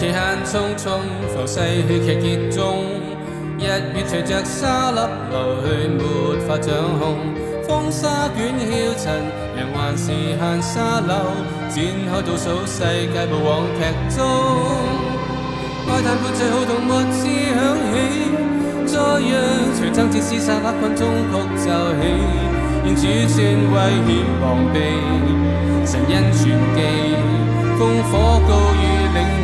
期限匆匆，浮世血剧结终。日月随着沙粒流去，没法掌控。风沙卷嚣尘，人还是闲沙漏。展开倒数世界步往剧终。哀叹末最浩动末世响起，再让随争战厮杀恶困中独就起。愿主全威险防备，神恩传记。烽火高。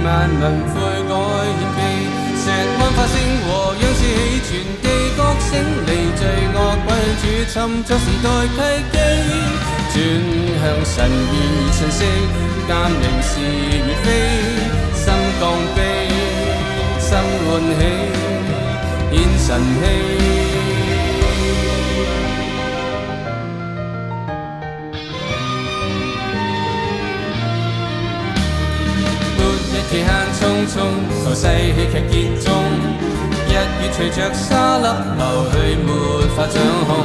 万民悔改谦石安发声和，央视起传地觉醒，离罪恶鬼主，寻着时代契机，转向神愿信息，鉴明是与非，心降卑，心欢喜，显神气。中，浮世戲劇見中，一語隨着沙粒流去，沒法掌控。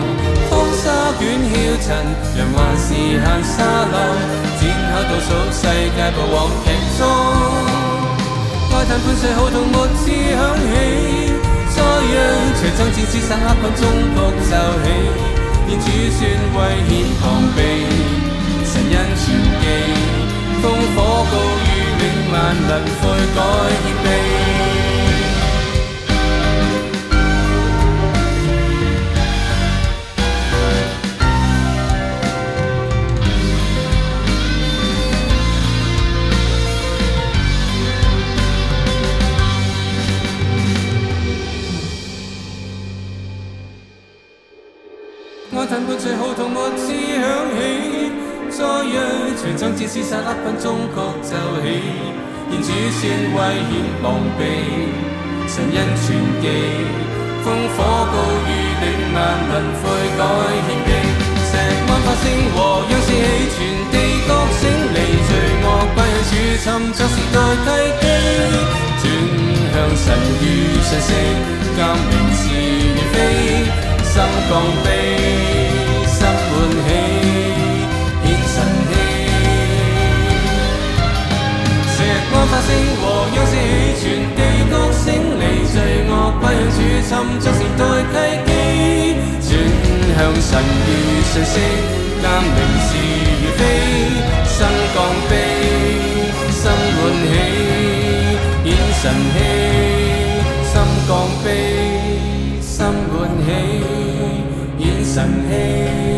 風沙捲曉塵，人還是限沙漏，展開倒數世界步往劇中。哀嘆半世好痛，沒知響起，再讓隨爭戰廝殺黑暗中撲驟起，現主算為顯防備。我等过最好，痛末至响起，再让全场只厮杀，一分钟各骤起。言主善威显王卑，神恩传记，烽火高举，令万民悔改献卑。石湾画圣和央视起，传，地觉醒，离罪恶，归向主，寻找时代契机。转向神与神圣，鉴明是与非，心降悲。星和息起，全地觉醒，离罪恶，不让处沉着时代契机，转向神与信息，但明是与非，心降悲，心欢喜，演神戏，心降悲，心欢喜，演神戏。